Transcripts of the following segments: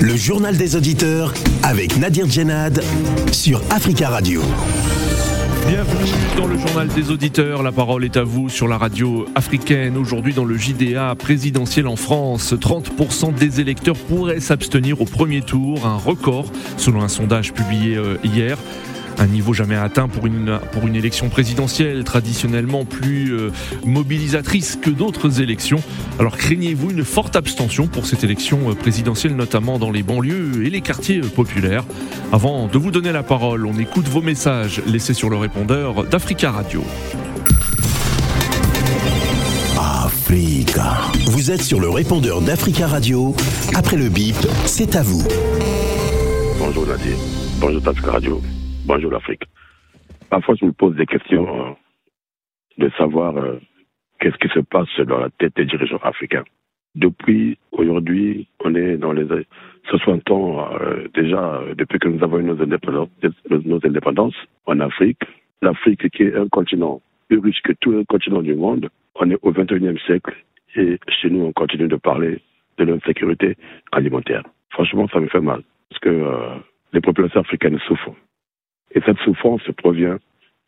Le journal des auditeurs avec Nadir Djenad sur Africa Radio. Bienvenue dans le journal des auditeurs. La parole est à vous sur la radio africaine. Aujourd'hui dans le JDA présidentiel en France, 30% des électeurs pourraient s'abstenir au premier tour, un record selon un sondage publié euh, hier. Un niveau jamais atteint pour une, pour une élection présidentielle, traditionnellement plus euh, mobilisatrice que d'autres élections. Alors craignez-vous une forte abstention pour cette élection euh, présidentielle, notamment dans les banlieues et les quartiers euh, populaires? Avant de vous donner la parole, on écoute vos messages laissés sur le répondeur d'Africa Radio. Africa. Vous êtes sur le répondeur d'Africa Radio. Après le bip, c'est à vous. Bonjour Nadir. Bonjour Africa Radio. Bonjour l'Afrique. Parfois, je me pose des questions euh, de savoir euh, qu'est-ce qui se passe dans la tête des dirigeants africains. Depuis aujourd'hui, on est dans les 60 ans euh, déjà, depuis que nous avons eu nos indépendances, nos indépendances en Afrique. L'Afrique qui est un continent plus riche que tous les continents du monde. On est au 21e siècle et chez nous, on continue de parler de l'insécurité alimentaire. Franchement, ça me fait mal parce que les populations africaines souffrent. Et cette souffrance provient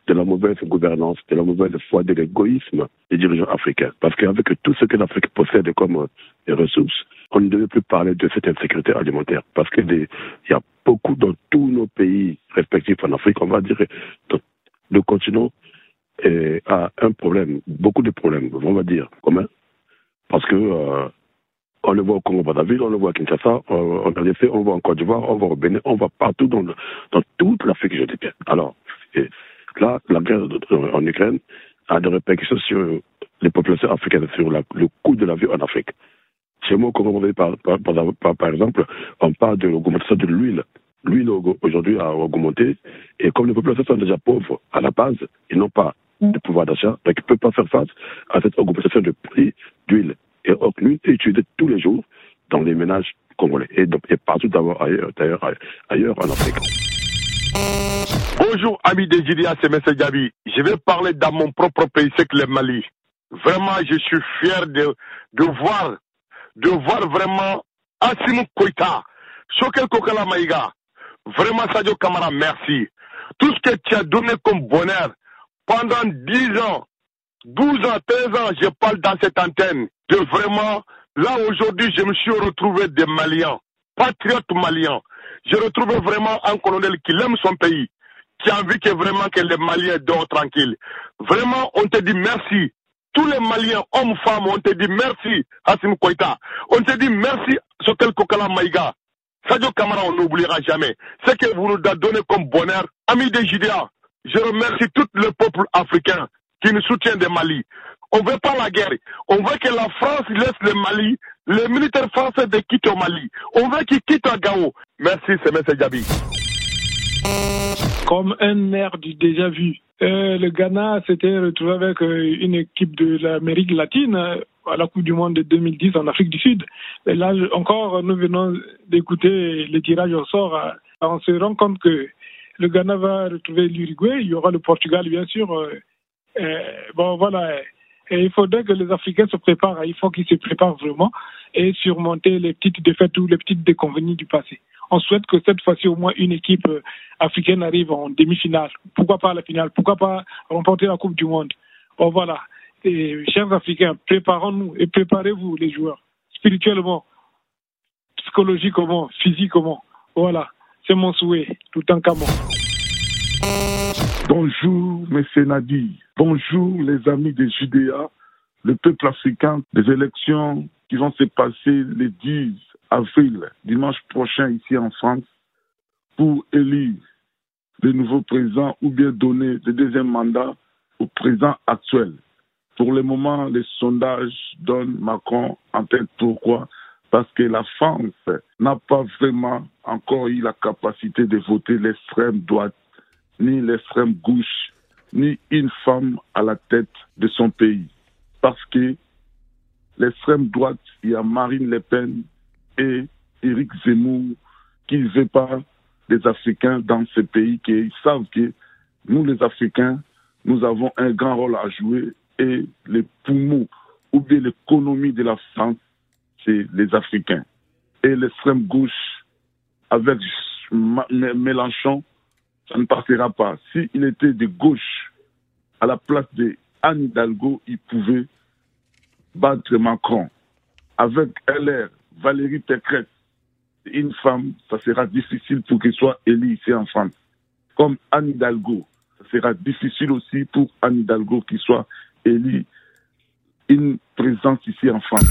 de la mauvaise gouvernance, de la mauvaise foi, de l'égoïsme des dirigeants africains. Parce qu'avec tout ce que l'Afrique possède comme euh, ressources, on ne devait plus parler de cette insécurité alimentaire. Parce qu'il y a beaucoup dans tous nos pays respectifs en Afrique, on va dire, le continent euh, a un problème, beaucoup de problèmes, on va dire, commun. Parce que euh, on le voit au Congo-Brazzaville, on le voit à Kinshasa, on, on fait, on voit en Côte d'Ivoire, on voit au Bénin, on voit partout dans, dans toute l'Afrique, je dis bien. Alors, là, la guerre en Ukraine a des répercussions sur les populations africaines, sur le coût de la vie en Afrique. Chez moi, au Congo-Brazzaville, par, par, par, exemple, on parle de l'augmentation de l'huile. L'huile aujourd'hui a augmenté, et comme les populations sont déjà pauvres à la base, ils n'ont pas de pouvoir d'achat, donc ils ne peuvent pas faire face à cette augmentation de prix d'huile et est utilisée tous les jours dans les ménages congolais et, et partout ailleurs, d'ailleurs, ailleurs en Afrique. Bonjour amis des Gidia, c'est M. Gabi. Je vais parler dans mon propre pays, c'est que le Mali. Vraiment, je suis fier de, de voir, de voir vraiment Assim Koita, Sokel Kokala Maïga. Vraiment, Sadio Kamara, merci. Tout ce que tu as donné comme bonheur pendant 10 ans, 12 ans, 13 ans, je parle dans cette antenne de vraiment, là aujourd'hui, je me suis retrouvé des Maliens, patriotes maliens. Je retrouve vraiment un colonel qui aime son pays, qui a envie que vraiment que les Maliens dorment tranquilles. Vraiment, on te dit merci. Tous les Maliens, hommes, femmes, on te dit merci, Hassim Koïta. On te dit merci, Sotel Kokala Maïga. Sadio Kamara, on n'oubliera jamais. Ce que vous nous donné comme bonheur, amis des Judéas, je remercie tout le peuple africain qui nous soutient des Mali. On veut pas la guerre. On veut que la France laisse le Mali, les militaires français de quitter au Mali. On veut qu'ils quittent Gao. Merci, c'est M. Djabi. Comme un air du déjà vu. Euh, le Ghana s'était retrouvé avec euh, une équipe de l'Amérique latine euh, à la Coupe du Monde de 2010 en Afrique du Sud. Et là encore, nous venons d'écouter le tirage au sort. On se rend compte que le Ghana va retrouver l'Uruguay, il y aura le Portugal bien sûr. bon voilà, et il faudrait que les Africains se préparent. Il faut qu'ils se préparent vraiment et surmonter les petites défaites ou les petites déconvenues du passé. On souhaite que cette fois-ci, au moins une équipe euh, africaine arrive en demi-finale. Pourquoi pas la finale? Pourquoi pas remporter la Coupe du Monde? Voilà. Et, chers Africains, préparons-nous et préparez-vous, les joueurs, spirituellement, psychologiquement, physiquement. Voilà. C'est mon souhait, tout en camon. Bonjour, M. Nadi. Bonjour, les amis des Judéa, le peuple africain des élections qui vont se passer le 10 avril, dimanche prochain, ici en France, pour élire le nouveau président ou bien donner le deuxième mandat au président actuel. Pour le moment, les sondages donnent Macron en tête. Pourquoi? Parce que la France n'a pas vraiment encore eu la capacité de voter l'extrême droite ni l'extrême gauche, ni une femme à la tête de son pays. Parce que l'extrême droite, il y a Marine Le Pen et Éric Zemmour qui ne veulent pas des Africains dans ce pays, qui savent que nous, les Africains, nous avons un grand rôle à jouer et les poumons ou bien l'économie de la France, c'est les Africains. Et l'extrême gauche avec Mélenchon, ça ne partira pas. S'il était de gauche à la place de Anne Hidalgo, il pouvait battre Macron. Avec LR, Valérie Pécresse, une femme, ça sera difficile pour qu'elle soit élue ici en France. Comme Anne Hidalgo, ça sera difficile aussi pour Anne Hidalgo qui soit élue une présence ici en France.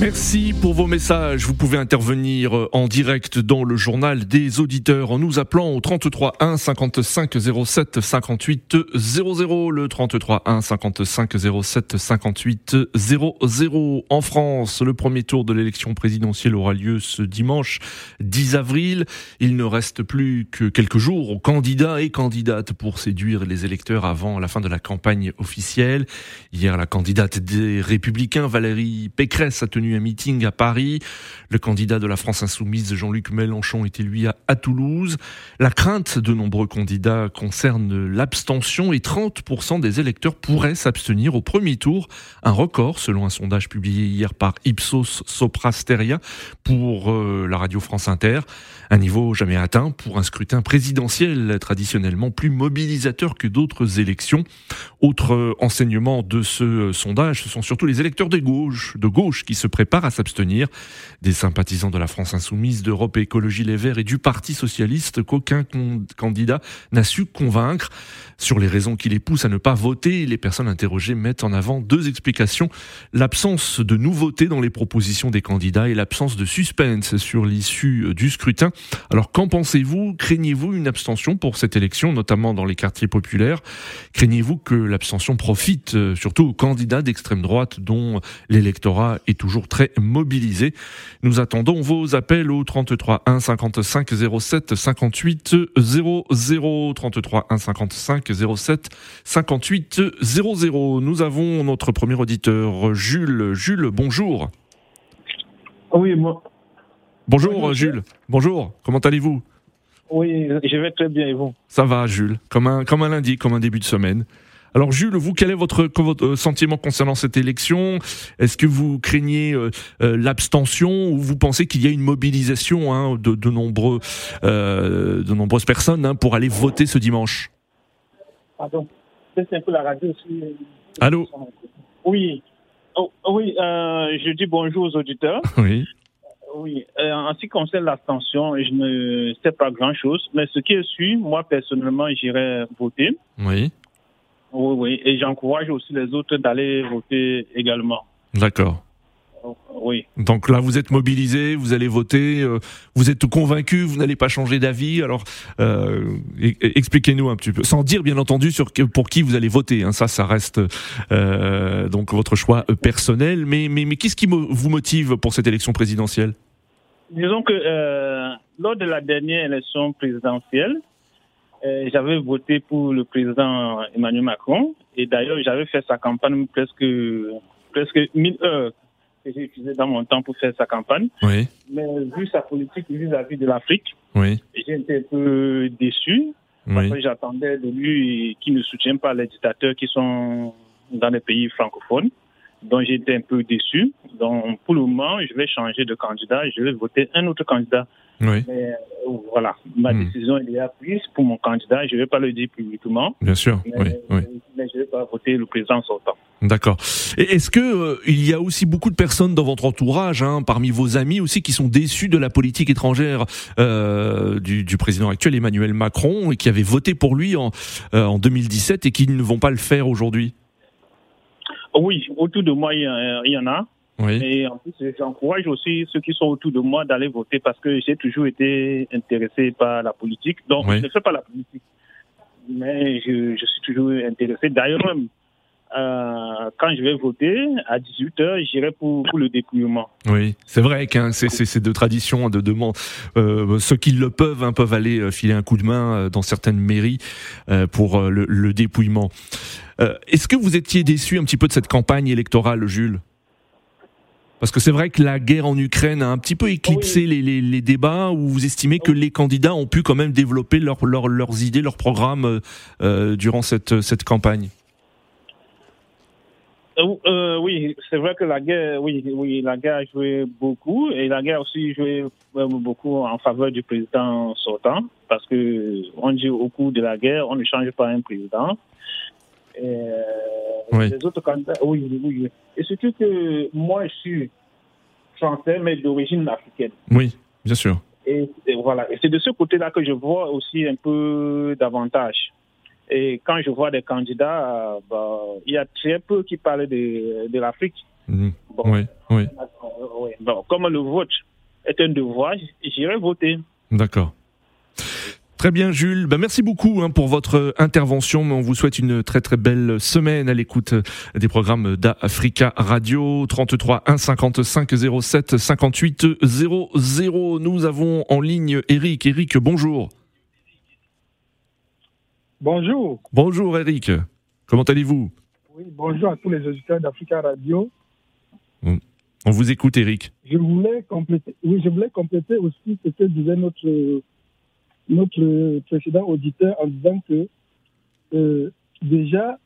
Merci pour vos messages. Vous pouvez intervenir en direct dans le journal des auditeurs en nous appelant au 33 1 55 07 58 00. Le 33 1 55 07 58 00. En France, le premier tour de l'élection présidentielle aura lieu ce dimanche 10 avril. Il ne reste plus que quelques jours aux candidats et candidates pour séduire les électeurs avant la fin de la campagne officielle. Hier, la candidate des Républicains, Valérie Pécresse, a tenu un meeting à Paris. Le candidat de la France insoumise, Jean-Luc Mélenchon, était lui à, Toulouse. La crainte de nombreux candidats concerne l'abstention et 30% des électeurs pourraient s'abstenir au premier tour. Un record selon un sondage publié hier par Ipsos Soprasteria pour euh, la radio France Inter. Un niveau jamais atteint pour un scrutin présidentiel traditionnellement plus mobilisateur que d'autres élections. Autre enseignement de ce sondage, ce sont surtout les électeurs de gauche, de gauche qui se prépare à s'abstenir. Des sympathisants de la France insoumise, d'Europe Écologie Les Verts et du Parti Socialiste qu'aucun candidat n'a su convaincre. Sur les raisons qui les poussent à ne pas voter, les personnes interrogées mettent en avant deux explications. L'absence de nouveautés dans les propositions des candidats et l'absence de suspense sur l'issue du scrutin. Alors qu'en pensez-vous? Craignez-vous une abstention pour cette élection, notamment dans les quartiers populaires? Craignez-vous que l'abstention profite euh, surtout aux candidats d'extrême droite dont l'électorat est toujours très mobilisé? Nous attendons vos appels au 33 1 55 07 58 00 33 1 55 07 58 00. Nous avons notre premier auditeur, Jules. Jules, bonjour. Oui, moi. Bonjour, Jules. Bonjour. Comment allez-vous? Oui, je vais très bien et vous? Ça va, Jules. Comme un, comme un lundi, comme un début de semaine. Alors Jules, vous, quel est votre, votre sentiment concernant cette élection? Est-ce que vous craignez euh, euh, l'abstention ou vous pensez qu'il y a une mobilisation hein, de, de, nombreux, euh, de nombreuses personnes hein, pour aller voter ce dimanche? Pardon, c'est un peu la radio aussi. Allô? Oui, oh, oui, je dis bonjour aux auditeurs. Oui. Oui, en ce qui concerne l'abstention, je ne sais pas grand-chose, mais ce qui est sûr, moi personnellement, j'irai voter. Oui. Oui, oui. Et j'encourage aussi les autres d'aller voter également. D'accord. Oui. Donc là, vous êtes mobilisé, vous allez voter, euh, vous êtes convaincu, vous n'allez pas changer d'avis. Alors, euh, expliquez-nous un petit peu, sans dire bien entendu sur pour qui vous allez voter. Hein, ça, ça reste euh, donc votre choix personnel. Mais mais, mais qu'est-ce qui vous motive pour cette élection présidentielle? Disons que lors de la dernière élection présidentielle, j'avais voté pour le président Emmanuel Macron et d'ailleurs j'avais fait sa campagne presque presque 1000 heures que j'ai utilisé dans mon temps pour faire sa campagne. Oui. Mais vu sa politique vis-à-vis de l'Afrique, oui. j'ai été un peu déçu. Parce que j'attendais de lui qu'il ne soutienne pas les dictateurs qui sont dans les pays francophones. J'ai été un peu déçu. Donc pour le moment, je vais changer de candidat. Je vais voter un autre candidat. Oui. Mais euh, voilà, ma Hmm. décision est déjà prise pour mon candidat. Je ne vais pas le dire publiquement. Bien sûr. Mais, Oui. oui. mais je ne vais pas voter le président sortant. D'accord. Et est-ce que euh, il y a aussi beaucoup de personnes dans votre entourage, hein, parmi vos amis aussi, qui sont déçus de la politique étrangère euh, du, du président actuel Emmanuel Macron et qui avaient voté pour lui en, euh, en 2017 et qui ne vont pas le faire aujourd'hui? Oui, autour de moi, il y, en a. Oui. Et en plus, j'encourage aussi ceux qui sont autour de moi d'aller voter parce que j'ai toujours été intéressé par la politique. Donc, Oui. je ne fais pas la politique, mais je, je suis toujours intéressé. D'ailleurs, même, euh, quand je vais voter, à 18h, j'irai pour, pour le dépouillement. Oui, c'est vrai que hein, c'est de tradition de demande. Euh, ceux qui le peuvent hein, peuvent aller euh, filer un coup de main euh, dans certaines mairies euh, pour le, le dépouillement. Euh, Est-ce que vous étiez déçu un petit peu de cette campagne électorale, Jules? Parce que c'est vrai que la guerre en Ukraine a un petit peu éclipsé les, les, les débats où vous estimez que les candidats ont pu quand même développer leur, leur- leurs idées, leurs programmes durant cette, cette campagne? Euh, oui, c'est vrai que la guerre, oui, oui, la guerre a joué beaucoup et la guerre a aussi joué beaucoup en faveur du président sortant parce que on dit au cours de la guerre, on ne change pas un président. Et, Oui. Les autres candidats, oui, oui, oui. Et surtout que moi, je suis français, mais d'origine africaine. Oui, bien sûr. Et, et voilà. Et c'est de ce côté-là que je vois aussi un peu davantage. Et quand je vois des candidats, euh, bah, il y a très peu qui parlent de, de l'Afrique. Mhm. Bon, Oui, oui, euh, ouais. Bon, comme le vote est un devoir, j'irai voter. d'accord. Très bien, Jules. Ben, merci beaucoup hein, pour votre intervention. On vous souhaite une très très belle semaine à l'écoute des programmes d'Africa Radio 33 1 55 07 58 00. Nous avons en ligne Eric. Eric, bonjour. Bonjour. Bonjour Eric. Comment allez-vous? Oui, bonjour à tous les auditeurs d'Africa Radio. On vous écoute, Eric. Je voulais compléter, oui, je voulais compléter aussi ce que disait notre, notre précédent auditeur en disant que euh, déjà,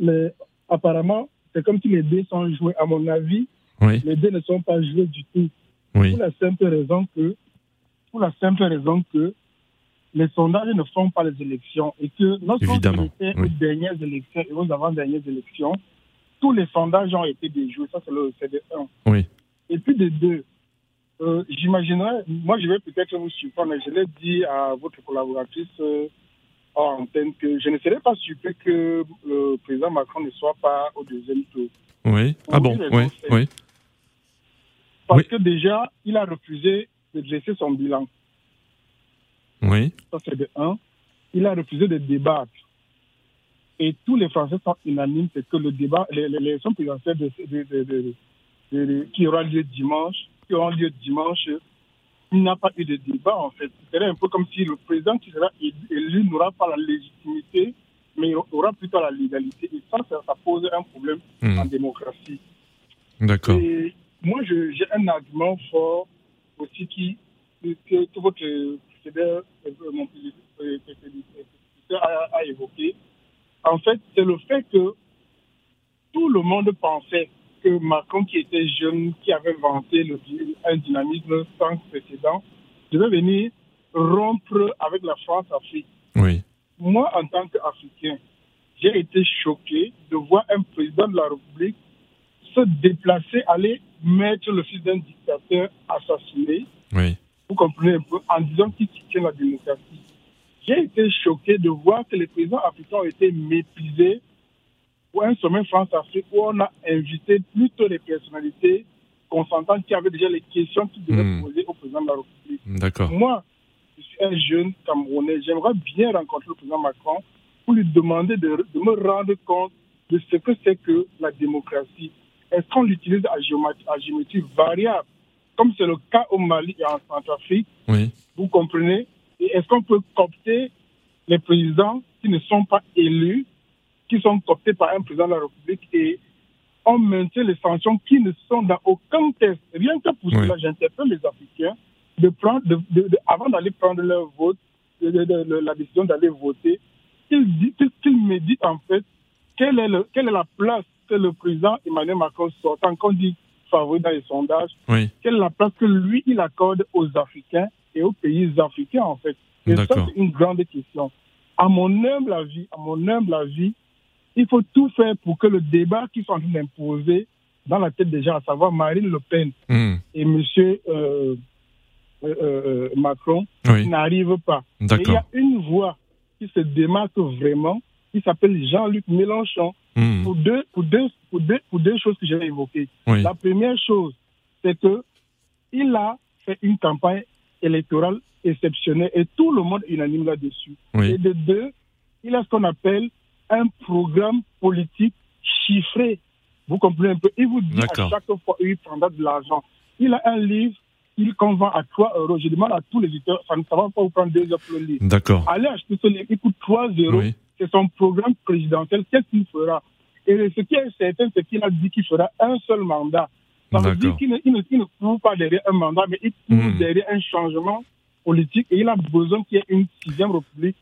les, apparemment, c'est comme si les dés sont joués. À mon avis, Oui, les dés ne sont pas joués du tout. oui, Pour la simple raison que, pour la simple raison que les sondages ne font pas les élections et que lorsqu'on était oui. aux dernières élections et aux avant-dernières élections, tous les sondages ont été déjoués. Ça, c'est le de un. oui, Et puis de deux, euh, j'imaginerais, moi je vais peut-être vous surprendre, mais je l'ai dit à votre collaboratrice euh, en antenne que je ne serais pas surpris que le président Macron ne soit pas au deuxième tour. oui. Ah bon, oui, oui, Parce Oui. que déjà, il a refusé de dresser son bilan. Oui, Ça, c'est de un. Il a refusé de débattre. Et tous les Français sont unanimes, c'est que le débat, l'élection présidentielle de, qui aura lieu dimanche, qui aura lieu dimanche, il n'a pas eu de débat, en fait. Ce serait un peu comme si le président qui sera élu n'aura pas la légitimité, mais aura plutôt la légalité. Et ça, ça, ça pose un problème Hmm, en démocratie. D'accord. Et moi, j'ai un argument fort aussi qui, que, que votre euh, prédécesseur a, a évoqué. En fait, c'est le fait que tout le monde pensait que Macron, qui était jeune, qui avait vanté le, un dynamisme sans précédent, devait venir rompre avec la France-Afrique. Oui, moi, en tant qu'Africain, j'ai été choqué de voir un président de la République se déplacer, aller mettre le fils d'un dictateur assassiné, oui, vous comprenez un peu, en disant qu'il soutient la démocratie. J'ai été choqué de voir que les présidents africains ont été méprisés pour un sommet France-Afrique où on a invité plutôt les personnalités consentantes qui avaient déjà les questions qu'ils devaient Hmm. poser au président de la République. d'accord. Moi, je suis un jeune Camerounais. J'aimerais bien rencontrer le président Macron pour lui demander de, de me rendre compte de ce que c'est que la démocratie. Est-ce qu'on l'utilise à géométrie, à géométrie variable, comme c'est le cas au Mali et en Centrafrique Oui, Vous comprenez? Et est-ce qu'on peut coopter les présidents qui ne sont pas élus, qui sont cooptés par un président de la République et on maintient les sanctions qui ne sont dans aucun test? Rien que pour Oui. cela, j'interpelle les Africains de prendre, de, de- de- avant d'aller prendre leur vote, la décision d'aller voter, qu'ils disent- qu'ils- méditent en fait quelle est, le- quelle est la place que le président Emmanuel Macron sortant, qu'on dit favori dans les sondages, oui, quelle est la place que lui, il accorde aux Africains et aux pays africains, en fait? Et ça, c'est une grande question. À mon humble avis, à mon humble avis, il faut tout faire pour que le débat qui sont en train d'imposer dans la tête des gens, à savoir Marine Le Pen Hmm, et Monsieur euh, euh, euh, Macron, oui, n'arrive pas. Il y a une voix qui se démarque vraiment, qui s'appelle Jean-Luc Mélenchon, Hmm, pour deux, pour, deux, pour, deux, pour deux choses que j'ai évoquées. oui, La première chose, c'est que il a fait une campagne électorale exceptionnelle et tout le monde est unanime là-dessus. oui, Et de deux, il a ce qu'on appelle un programme politique chiffré. Vous comprenez un peu? Il vous dit à chaque fois il prendra de l'argent. Il a un livre il vend à 3 euros. Je demande à tous les éditeurs, ça ne va pas vous prendre 2 heures pour le livre. d'accord. Allez acheter ce livre, il coûte 3 euros Oui, c'est son programme présidentiel. Qu'est-ce qu'il fera? Et ce qui est certain, c'est qu'il a dit qu'il fera un seul mandat. Ça veut dire qu'il ne, il ne, il ne court pas derrière un mandat, mais il court Hmm. derrière un changement politique et il a besoin qu'il y ait une sixième république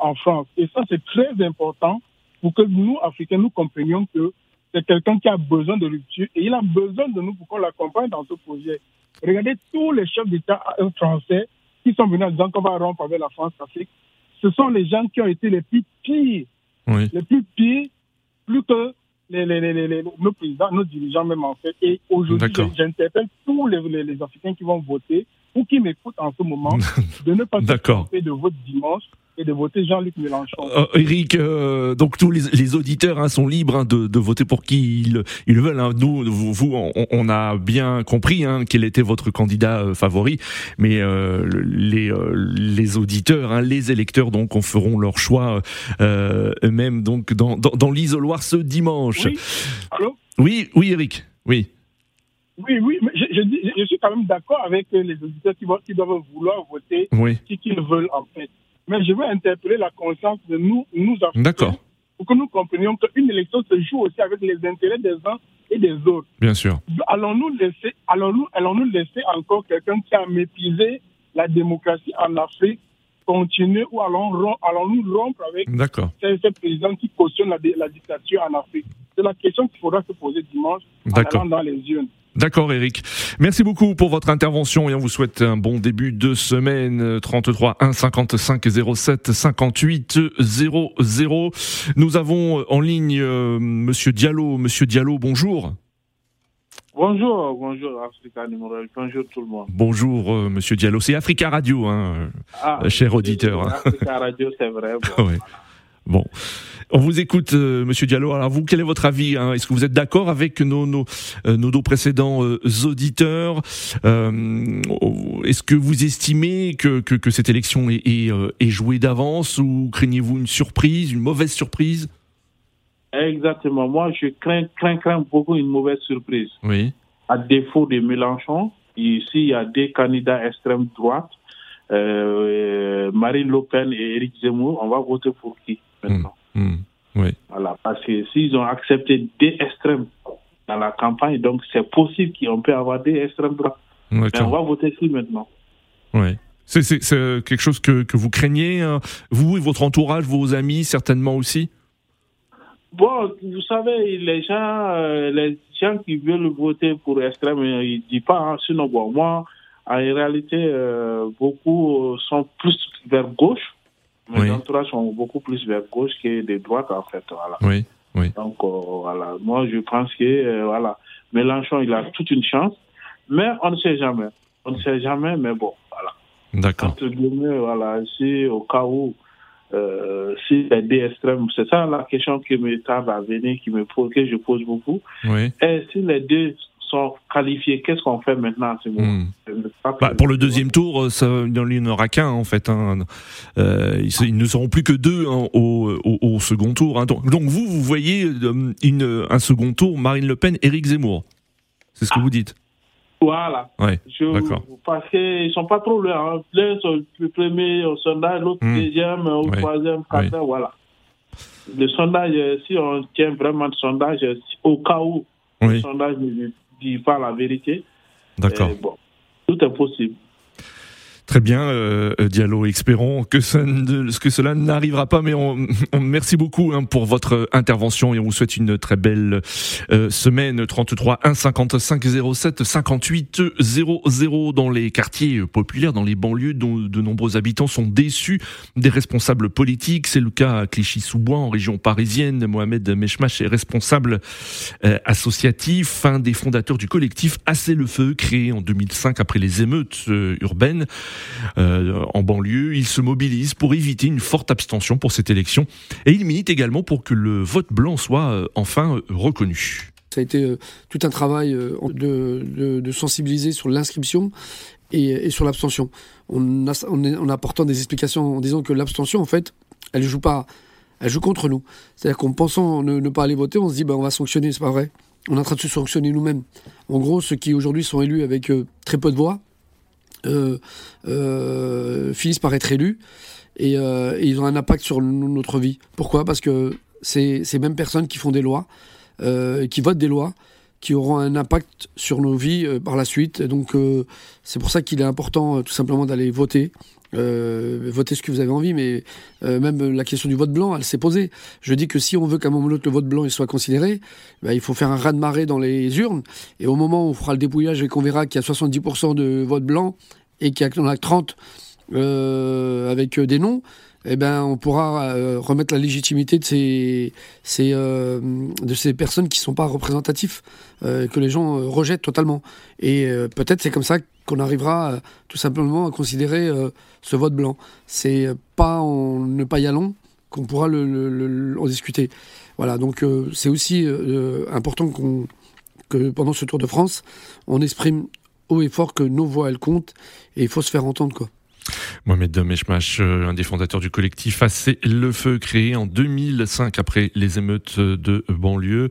en, en France. Et ça, c'est très important pour que nous, Africains, nous comprenions que c'est quelqu'un qui a besoin de rupture et il a besoin de nous pour qu'on l'accompagne dans ce projet. Regardez tous les chefs d'État français qui sont venus en disant qu'on va rompre avec la France-Afrique. Ce sont les gens qui ont été les plus pires, les plus pires, plus que les, les, les, nos présidents, nos dirigeants même en fait. Et aujourd'hui, j'interpelle tous les, Africains qui vont voter ou qui m'écoutent en ce moment de ne pas se tromper de vote dimanche et de voter Jean-Luc Mélenchon. Euh, Eric, euh, donc tous les, auditeurs hein, sont libres hein, de, voter pour qui ils, ils veulent. Hein. Nous, vous, on, a bien compris quel était votre candidat euh, favori, mais les, les auditeurs, les électeurs, donc, on feront leur choix eux-mêmes donc dans, dans, l'isoloir ce dimanche. Oui, Allô? Oui, oui, Eric, oui. Oui, oui, mais je, je, suis quand même d'accord avec les auditeurs qui, qui doivent vouloir voter oui. qui qu'ils veulent en fait mais je veux interpeller la conscience de nous, nous Africains, pour que nous comprenions qu'une élection se joue aussi avec les intérêts des uns et des autres. Bien sûr. Allons-nous laisser, allons-nous, allons-nous laisser encore quelqu'un qui a méprisé la démocratie en Afrique continuer ou allons-nous allons rompre avec ces, ces, présidents qui cautionnent la, la dictature en Afrique? C'est la question qu'il faudra se poser dimanche en allant dans les urnes. D'accord, Eric. Merci beaucoup pour votre intervention et on vous souhaite un bon début de semaine. 33 1 55 07 58 00. Nous avons en ligne euh, Monsieur Diallo. Monsieur Diallo, bonjour. Bonjour, bonjour Africa numéro bonjour tout le monde. Bonjour euh, Monsieur Diallo, c'est Africa Radio, hein, ah, cher auditeur. Africa Radio, c'est vrai. Bon, on vous écoute, euh, Monsieur Diallo. Alors vous, quel est votre avis hein? Est-ce que vous êtes d'accord avec nos nos, euh, nos deux précédents euh, auditeurs? Est-ce que vous estimez que, que, que cette élection est, est, est jouée d'avance ou craignez-vous une surprise, une mauvaise surprise? Exactement. Moi, je crains, crains, crains beaucoup une mauvaise surprise. Oui. À défaut de Mélenchon, ici il y a des candidats extrême droite. Marine Le Pen et Éric Zemmour, on va voter pour qui? Maintenant. Hmm, hmm, oui. Voilà, parce que s'ils ont accepté des extrêmes dans la campagne, donc c'est possible qu'on peut avoir des extrêmes droits. on va voter qui maintenant Oui. C'est quelque chose que, que vous craignez, hein? Vous et votre entourage, vos amis certainement aussi? Bon, vous savez, les gens, euh, les gens qui veulent voter pour extrême, ils ne disent pas. Hein. sinon, bon, moi, en réalité, euh, beaucoup sont plus vers gauche. Mes oui. sont beaucoup plus vers gauche que de droite, en fait. Voilà. Oui, oui. Donc, euh, voilà. Moi, je pense que, euh, voilà, Mélenchon, il a toute une chance. Mais on ne sait jamais. On ne sait jamais, mais bon, voilà. D'accord. Entre guillemets, voilà, si au cas où, euh, si les deux extrêmes, c'est ça la question qui me tarde à venir, qui me pose, que je pose beaucoup. Oui. Et si les deux sont qualifiés, qu'est-ce qu'on fait maintenant à ce moment hmm. bah, Pour le deuxième tour, euh, ça, il n'y en aura qu'un en fait. Hein. Euh, ils, ne seront plus que deux hein, au, au, second tour. Hein. Donc, donc, vous, vous voyez euh, une, un second tour, Marine Le Pen, Éric Zemmour. C'est ce que vous dites voilà. Ouais, d'accord. Parce qu'ils sont pas trop loin. L'un sont le premier au sondage, l'autre hmm. deuxième, au troisième, quatrième, voilà. Le sondage, si on tient vraiment le sondage, au cas où le sondage dit pas la vérité. D'accord. Bon, tout est possible. Très bien, euh, Diallo. Espérons que, ça, que cela n'arrivera pas, mais on, on merci beaucoup hein, pour votre intervention et on vous souhaite une très belle euh, semaine. 33 1 55 07 58 00 dans les quartiers populaires, dans les banlieues, dont de nombreux habitants sont déçus des responsables politiques. C'est le cas à Clichy-sous-Bois, en région parisienne. Mohamed Meshmash est responsable euh, associatif, un des fondateurs du collectif Assez le Feu, créé en 2005 après les émeutes euh, urbaines. Euh, en banlieue. Il se mobilise pour éviter une forte abstention pour cette élection et il milite également pour que le vote blanc soit euh, enfin euh, reconnu. Ça a été tout un travail de, sensibiliser sur l'inscription et, sur l'abstention. On en apportant des explications en disant que l'abstention, en fait, elle joue pas, elle joue contre nous. C'est-à-dire qu'en pensant ne, pas aller voter, on se dit ben, on va sanctionner, c'est pas vrai. On est en train de se sanctionner nous-mêmes. En gros, ceux qui aujourd'hui sont élus avec très peu de voix, finissent par être élus euh, et, ils ont un impact sur notre vie. Pourquoi? Parce que c'est ces mêmes personnes qui font des lois, qui votent des lois, qui auront un impact sur nos vies par la suite. donc c'est pour ça qu'il est important tout simplement d'aller voter euh, votez ce que vous avez envie, mais euh, même la question du vote blanc, elle s'est posée. Je dis que si on veut qu'à un moment ou l'autre le vote blanc il soit considéré, ben, il faut faire un raz de marée dans les urnes. Et au moment où on fera le dépouillage et qu'on verra qu'il y a 70% de vote blanc et qu'il y en a 30 euh, avec des noms, eh ben, on pourra euh, remettre la légitimité de ces, euh, personnes qui ne sont pas représentatifs, euh, que les gens rejettent totalement. Et peut-être c'est comme ça qu'on arrivera tout simplement à considérer ce vote blanc. C'est pas en ne pas y allant qu'on pourra en discuter. Voilà, donc c'est aussi important qu'on que pendant ce Tour de France, on exprime haut et fort que nos voix elles comptent et il faut se faire entendre. Mohamed Meshmash, euh, un des fondateurs du collectif Assez le Feu, créé en 2005 après les émeutes de banlieue.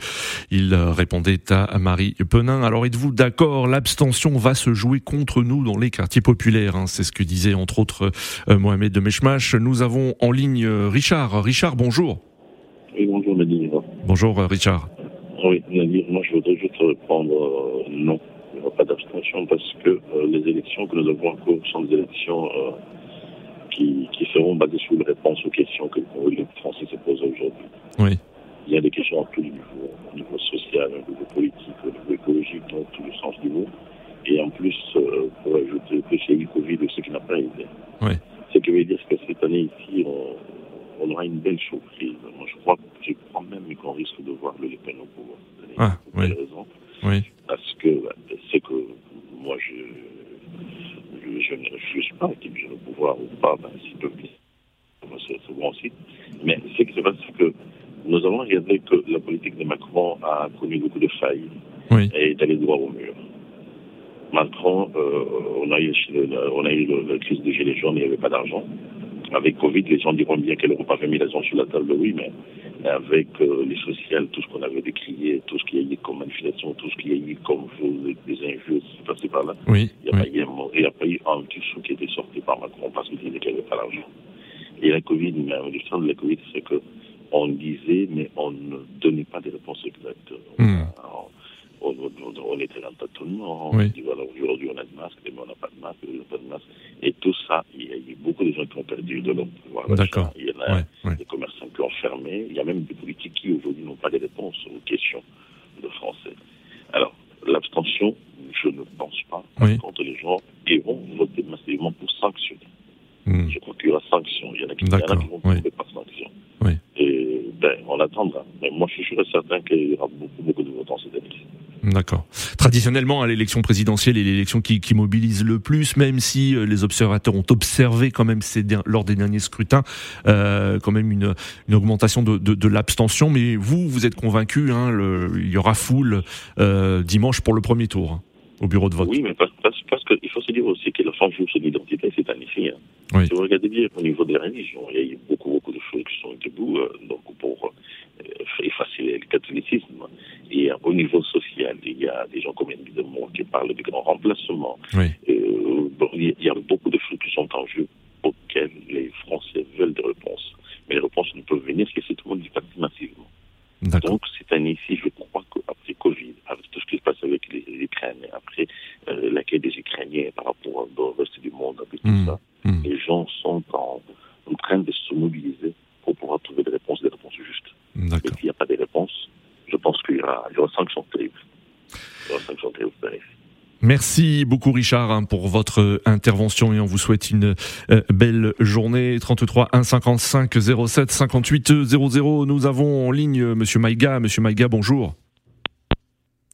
Il répondait à Marie Penin. Alors êtes-vous d'accord? L'abstention va se jouer contre nous dans les quartiers populaires. Hein. C'est ce que disait entre autres euh, Mohamed Meshmash. Nous avons en ligne euh, Richard. Richard, bonjour. Oui, bonjour Nadir. Bonjour Richard. Oui, Nadir, moi je voudrais juste répondre non pas d'abstention parce que euh, les élections que nous avons en cours sont des élections euh, qui, qui, seront basées sur les réponses aux questions que les Français se posent aujourd'hui. Oui. Il y a des questions à tous les niveaux, au niveau social, au niveau politique, au niveau écologique, dans tous les sens du mot. Et en plus, euh, pour ajouter que c'est le Covid, ce qui n'a pas été. Oui. Ce qui veut dire que cette année ici, on, on aura une belle surprise. Moi, je crois, je crois même qu'on risque de voir le Le Pen au pouvoir. Ah, oui. raison. Oui. Parce que c'est que moi, je, je, je ne refuse pas qu'il vienne au pouvoir ou pas, ben, s'il peut c'est souvent aussi. Mais ce qui se passe, c'est que nous avons regardé que la politique de Macron a connu beaucoup de failles oui. et est allé droit au mur. Macron, euh, on a eu, on a eu la crise de gilets jaunes, il n'y avait pas d'argent. Avec Covid, les gens diront bien que l'Europe avait mis l'argent sur la table, oui, mais avec euh, les sociales, tout ce qu'on avait décrié, tout ce qu'il y a eu comme manifestation, tout ce qu'il y a eu comme des injures passées par là, oui, il n'y a, oui. a, pas eu un petit sou qui était sorti par Macron parce qu'il disait qu'il n'y avait pas l'argent. Et la Covid, l'histoire de la Covid, c'est que on disait, mais on ne donnait pas des réponses exactes. Mm. On, on, on, était dans le tâtonnement, oui. on dit voilà, aujourd'hui on a de masque, demain on n'a pas de masque, on n'a pas de masque. Et tout ça, il y a eu beaucoup de gens qui ont perdu de leur pouvoir. D'accord. Il y en a ouais, ouais. des commerçants qui ont fermé, il y a même des politiques qui aujourd'hui n'ont pas de réponses aux questions de Français. Alors, l'abstention, je ne pense pas. Oui. contre, les gens iront voter massivement pour sanctionner. Mm. Je crois qu'il y aura sanction. Il y en a qui, en a qui vont oui. par sanction. Oui. Et ben, on attendra. Mais moi, je suis sûr et certain qu'il y aura beaucoup, beaucoup de votants cette année. D'accord. Traditionnellement, à l'élection présidentielle est l'élection qui, mobilise le plus, même si euh, les observateurs ont observé quand même ces, lors des derniers scrutins euh, quand même une, augmentation de, de, l'abstention. Mais vous, vous êtes convaincu, hein, il y aura foule euh, dimanche pour le premier tour hein, au bureau de vote. Qu'il faut se dire aussi que la France joue sur l'identité cette année-ci. Hein. Oui. Si vous regardez bien au niveau de la religion, il y a eu beaucoup, beaucoup de choses qui sont debout euh, donc pour effacer le catholicisme. Et au niveau social, il y a des gens comme de monde qui parlent de grands remplacements. Oui. Euh, bon, il y a beaucoup de choses qui sont en jeu auxquelles les Français veulent des réponses. Mais les réponses ne peuvent venir que si tout le monde dit pas massivement. Donc cette année-ci, je crois qu'après Covid, avec tout ce qui se passe Ukrainiens, après euh, l'accueil des Ukrainiens par rapport au reste du monde, avec tout mmh. ça, mmh. les gens sont en, en, train de se mobiliser pour pouvoir trouver des réponses, des réponses justes. Et s'il n'y a pas de réponses, je pense qu'il y aura, il y aura sanctions terribles. Il y aura sanctions terribles. Merci beaucoup Richard hein, pour votre intervention et on vous souhaite une euh, belle journée. 33 1 55 07 58 00. Nous avons en ligne euh, Monsieur Maïga. Monsieur Maïga, bonjour.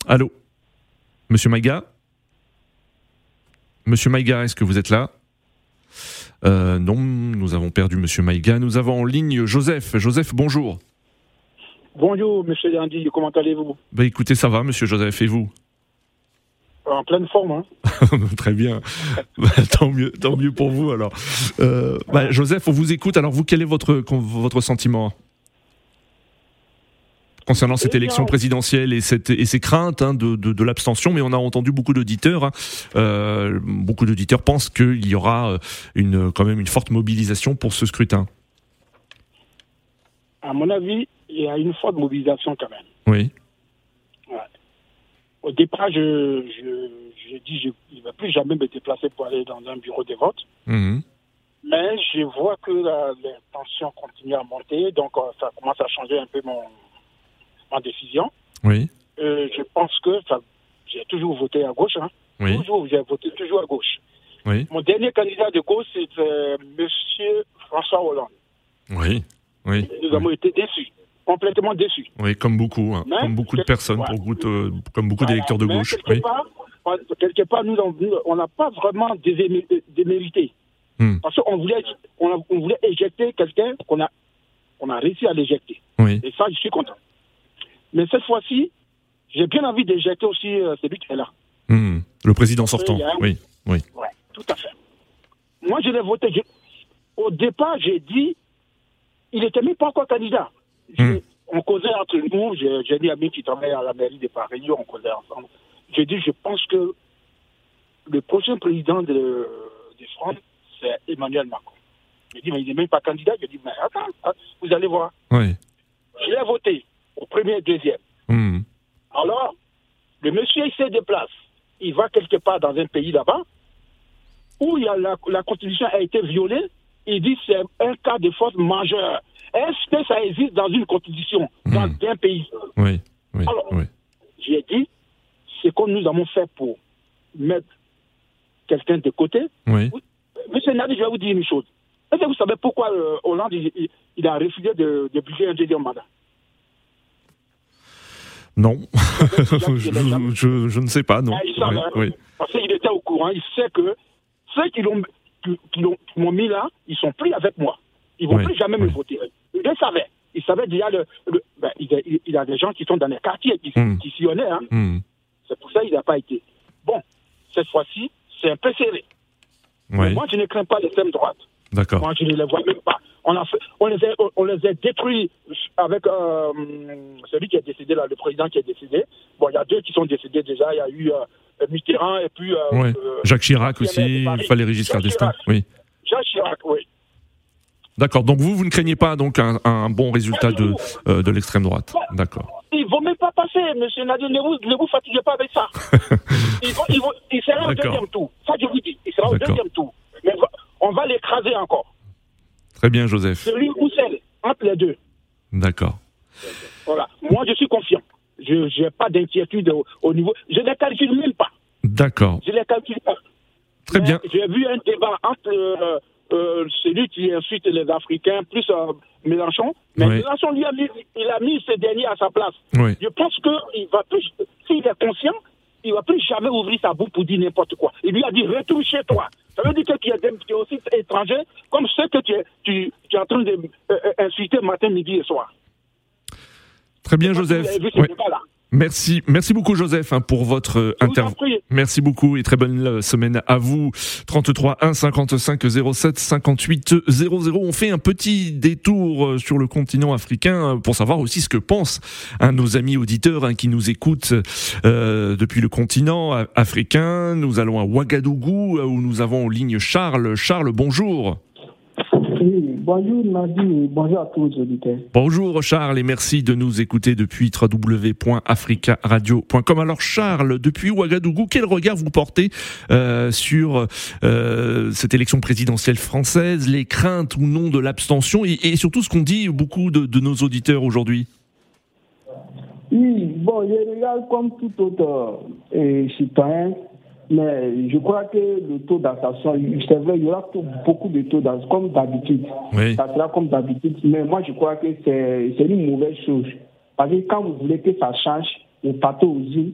Allô? Monsieur Maïga Monsieur Maïga, est-ce que vous êtes là euh, Non, nous avons perdu Monsieur Maïga. Nous avons en ligne Joseph. Joseph, bonjour. Bonjour, monsieur Dandy, comment allez-vous bah, Écoutez, ça va, monsieur Joseph, et vous En pleine forme, hein Très bien. bah, tant, mieux, tant mieux pour vous, alors. Euh, bah, Joseph, on vous écoute. Alors, vous, quel est votre, votre sentiment concernant cette élection présidentielle et, cette, et ces craintes hein, de, de, de l'abstention, mais on a entendu beaucoup d'auditeurs. Hein, euh, beaucoup d'auditeurs pensent qu'il y aura une, quand même une forte mobilisation pour ce scrutin. À mon avis, il y a une forte mobilisation quand même. Oui. Ouais. Au départ, je, je, je dis je ne vais plus jamais me déplacer pour aller dans un bureau de vote. Mmh. Mais je vois que la, les tensions continuent à monter, donc euh, ça commence à changer un peu mon, ma décision. Oui. Euh, je pense que ça- j'ai toujours voté à gauche. Hein. Oui. Toujours, j'ai voté toujours à gauche. Oui. Mon dernier candidat de gauche, c'est euh, Monsieur François Hollande. Oui. Oui. Nous avons été déçus, complètement déçus. Oui, comme beaucoup, hein, Mais- comme beaucoup de personnes, Ouais. pour beaucoup de- comme beaucoup d'électeurs de Mais gauche. quelque Oui. part, on- quelque part, nous, on- n'a pas vraiment démé- démérité. Hmm. Parce qu'on voulait, on voulait éjecter quelqu'un qu'on a, on a réussi à l'éjecter. Oui. Et ça, je suis content. Mais cette fois-ci, j'ai bien envie d'éjecter aussi euh, celui qui est là. Hmm. Le président sortant. Un- Oui. Oui. Ouais, tout à fait. Moi, je l'ai voté. je- Au départ, j'ai dit, il n'était même pas encore candidat. Je- On causait entre nous, j'ai j'ai des amis qui travaillent à la mairie de Paris, on causait ensemble. J'ai dit, je pense que le prochain président de, de France, c'est Emmanuel Macron. J'ai dit, mais il n'est même pas candidat. J'ai dit, mais attends, hein, vous allez voir. Oui. Je l'ai voté au premier et deuxième. Hmm. Alors, le monsieur, il se déplace. Il va quelque part dans un pays là-bas où il y a la, la constitution a été violée. Il dit que c'est un cas de force majeure. Est-ce que ça existe dans une constitution, dans un pays? Oui. Oui. Alors, oui. J'ai dit, c'est comme nous avons fait pour mettre quelqu'un de côté. Oui. Monsieur Nadi, je vais vous dire une chose. Est-ce que vous savez pourquoi euh, Hollande il, a refusé de, de un deuxième mandat? Non. je, je- je ne sais pas, non. Ah, il savait, Oui, oui. Parce qu'il était au courant. Il sait que ceux qui l'ont qui, qui l'ont- qui m'ont mis là, ils sont plus avec moi. Ils vont Oui, plus jamais me voter. Il le savait. Il savait déjà le. le- ben, il, y a, il y a des gens qui sont dans les quartiers qui, Hmm. qui sillonnaient. Hein. Hmm. C'est pour ça qu'il n'a pas été. Bon, cette fois-ci, c'est un peu serré. Moi, je ne crains pas l'extrême droite. D'accord. Moi, je ne les vois même pas. On, a fait- on, les, a, on les a détruits avec euh, celui qui est décédé, là, le président qui est décédé. Bon, il y a deux qui sont décédés déjà. Il y a eu euh, Mitterrand et puis. euh, Ouais. Jacques Chirac aussi, Giscard Jacques d'Estaing. Chirac. Oui. Jacques Chirac, oui. D'accord. Donc vous, vous ne craignez pas donc un, un bon résultat de, euh, de l'extrême droite. D'accord. Ils ne vont même pas passer, monsieur Nadir. Ne vous, ne vous fatiguez pas avec ça. ils, vont, ils, vont, ils seront au deuxième tour. Ça, je vous dis. Ils seront au deuxième tour. Mais on va l'écraser encore. Très bien, Joseph. Celui ou celle, entre les deux. D'accord. Voilà. Moi, je suis confiant. Je n'ai pas d'inquiétude au, au niveau. Je ne les calcule même pas. D'accord. Je ne les calcule pas. Très Mais bien. J'ai vu un débat entre euh, euh, celui qui insulte les Africains plus euh, Mélenchon. Mais Oui. Mélenchon, lui, a mis, il a mis ce dernier à sa place. Oui. Je pense qu'il va plus, s'il est conscient, il va plus jamais ouvrir sa bouche pour dire n'importe quoi. Il lui a dit retourne chez toi. Ça veut dire que tu es, tu es aussi étranger, comme ceux que tu es, tu, tu es en train d'insulter matin, midi et soir. Très bien, Joseph. Merci, merci beaucoup Joseph hein, pour votre euh, intervention. Merci beaucoup et très bonne euh, semaine à vous. 33 1 55 07 58 00. On fait un petit détour euh, sur le continent africain pour savoir aussi ce que pensent hein, nos amis auditeurs hein, qui nous écoutent euh, depuis le continent africain. Nous allons à Ouagadougou où nous avons en ligne Charles. Charles, bonjour. Oui, bonjour Nadi, bonjour à tous les auditeurs. Bonjour Charles et merci de nous écouter depuis www.africaradio.com. Alors Charles, depuis Ouagadougou, quel regard vous portez euh, sur euh, cette élection présidentielle française, les craintes ou non de l'abstention et, et surtout ce qu'ont dit beaucoup de, de nos auditeurs aujourd'hui? Oui, bon, je regarde comme tout autre euh, citoyen, mais je crois que le taux d'abstention, c'est vrai, il y aura beaucoup de taux d'abstention, comme d'habitude. Oui. Ça sera comme d'habitude, mais moi je crois que c'est une mauvaise chose. Parce que quand vous voulez que ça change, vous partez aux îles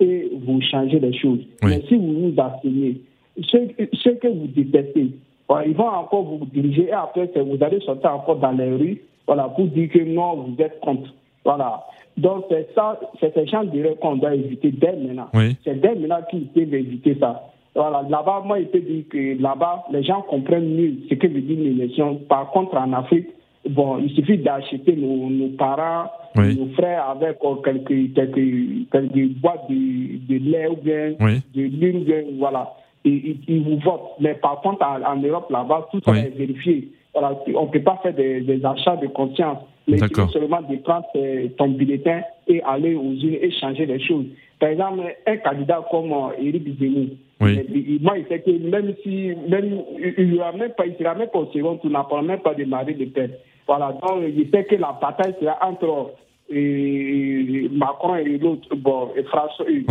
et vous changez les choses. Mais si vous vous abstenez, ce, ce que vous détestez, voilà, ils vont encore vous diriger et après vous allez sortir encore dans les rues voilà, pour dire que non, vous êtes contre. Voilà. Donc c'est ça, c'est ce genre d'erreur qu'on doit éviter dès maintenant. Oui. C'est dès maintenant qu'ils peuvent éviter ça. Voilà, là-bas, moi, je peux dire que là-bas, les gens comprennent mieux ce que veut dire l'élection. Par contre, en Afrique, bon, il suffit d'acheter nos, nos parents, Oui. nos frères avec euh, quelques, quelques, quelques boîtes de, de lait ou bien Oui. de l'huile, voilà. Ils vous votent. Mais par contre, en, en Europe, là-bas, tout ça Oui. est vérifié. Voilà, on ne peut pas faire des, des achats de conscience. Mais il suffit seulement de prendre euh, ton bulletin et aller aux urnes et changer les choses. Par exemple, un candidat comme euh, Éric Zemmour, Oui. moi, il sait que même si, même, il ne même pas, il sera même pas au second tour, n'a même pas de mari de tête. Voilà, donc il sait que la bataille sera entre et Macron et l'autre, bon, et François. Oui.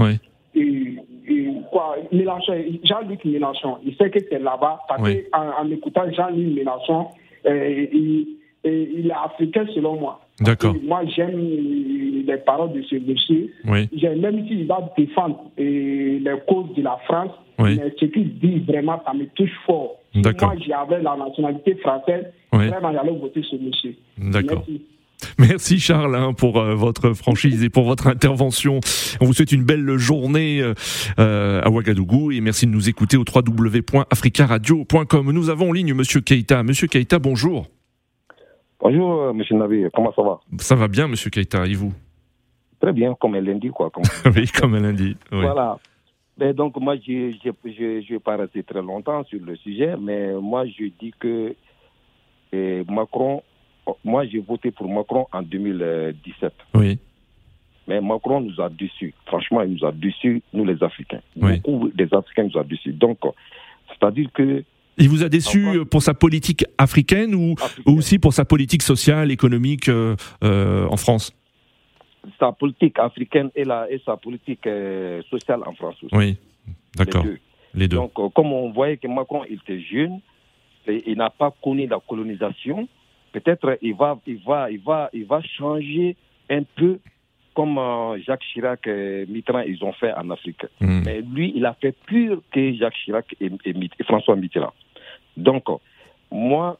Et, et, quoi, Mélenchon, Jean-Luc Mélenchon, il sait que c'est là-bas, parce oui. qu'en en, écoutant Jean-Luc Mélenchon, euh, il, il, est africain selon moi. D'accord. Moi, j'aime les paroles de ce monsieur. Oui. J'aime même s'il va défendre les causes de la France, oui. mais ce qu'il dit vraiment, ça me touche fort. D'accord. Moi, j'avais la nationalité française, oui. vraiment, j'allais voter ce monsieur. D'accord. Merci. Merci Charles hein, pour euh, votre franchise et pour votre intervention. On vous souhaite une belle journée euh, à Ouagadougou et merci de nous écouter au www.africaradio.com. Nous avons en ligne Monsieur Keita. Monsieur Keita, bonjour. Bonjour euh, Monsieur Navi, comment ça va? Ça va bien Monsieur Keita, et vous? Très bien, comme un lundi quoi. Comme... oui, comme un lundi. Oui. Voilà. Donc moi, je ne vais pas rester très longtemps sur le sujet, mais moi je dis que Macron moi, j'ai voté pour Macron en 2017. Oui. Mais Macron nous a déçus. Franchement, il nous a déçus, nous les Africains. Oui. Beaucoup des Africains nous ont déçus. Donc, c'est-à-dire que. Il vous a déçu pour sa politique africaine ou, Africaine. ou aussi pour sa politique sociale, économique euh, euh, en France? Sa politique africaine et, la, et sa politique euh, sociale en France aussi. Oui, d'accord. Les deux. Les deux. Donc, comme on voyait que Macron il était jeune, et il n'a pas connu la colonisation, peut-être il va, il va, il va, il va changer un peu comme euh, Jacques Chirac et Mitterrand ils ont fait en Afrique. Mm. Mais lui, il a fait pur que Jacques Chirac et, et, et François Mitterrand. Donc, moi,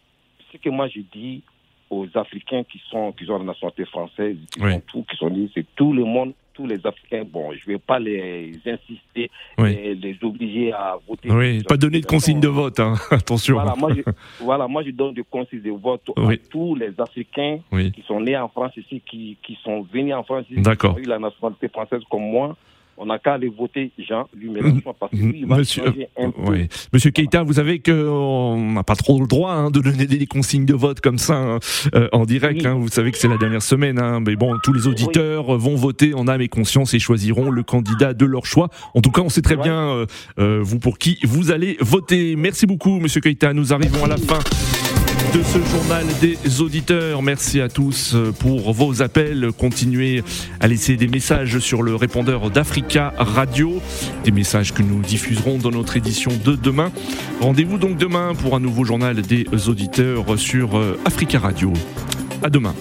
ce que moi je dis aux Africains qui sont qui ont la nationalité française, qui Oui. sont tout, qui sont c'est tout le monde, tous les Africains. Bon, je vais pas les insister, Oui. et les obliger à voter. Oui, pas donner de consigne de vote, hein. attention. Voilà, moi, je, voilà, moi je donne des consignes de vote Oui. à tous les Africains Oui. qui sont nés en France ici, qui, qui sont venus en France ici, qui ont eu la nationalité française comme moi. On n'a qu'à aller voter Jean lui Mélenchon parce que lui, il va Monsieur, changer un peu. oui. Monsieur Keita, vous savez qu'on n'a pas trop le droit hein, de donner des consignes de vote comme ça hein, euh, en direct. Oui. hein. Vous savez que c'est la dernière semaine. hein. Mais bon, tous les auditeurs vont voter en âme et conscience et choisiront le candidat de leur choix. En tout cas, on sait très Ouais. bien, euh, euh, vous, pour qui vous allez voter. Merci beaucoup, Monsieur Keita. Nous arrivons à la fin de ce journal des auditeurs. Merci à tous euh, pour vos appels. Continuez à laisser des messages sur le répondeur d'Africa Radio, des messages que nous diffuserons dans notre édition de demain. Rendez-vous donc demain pour un nouveau journal des auditeurs sur euh, Africa Radio. À demain.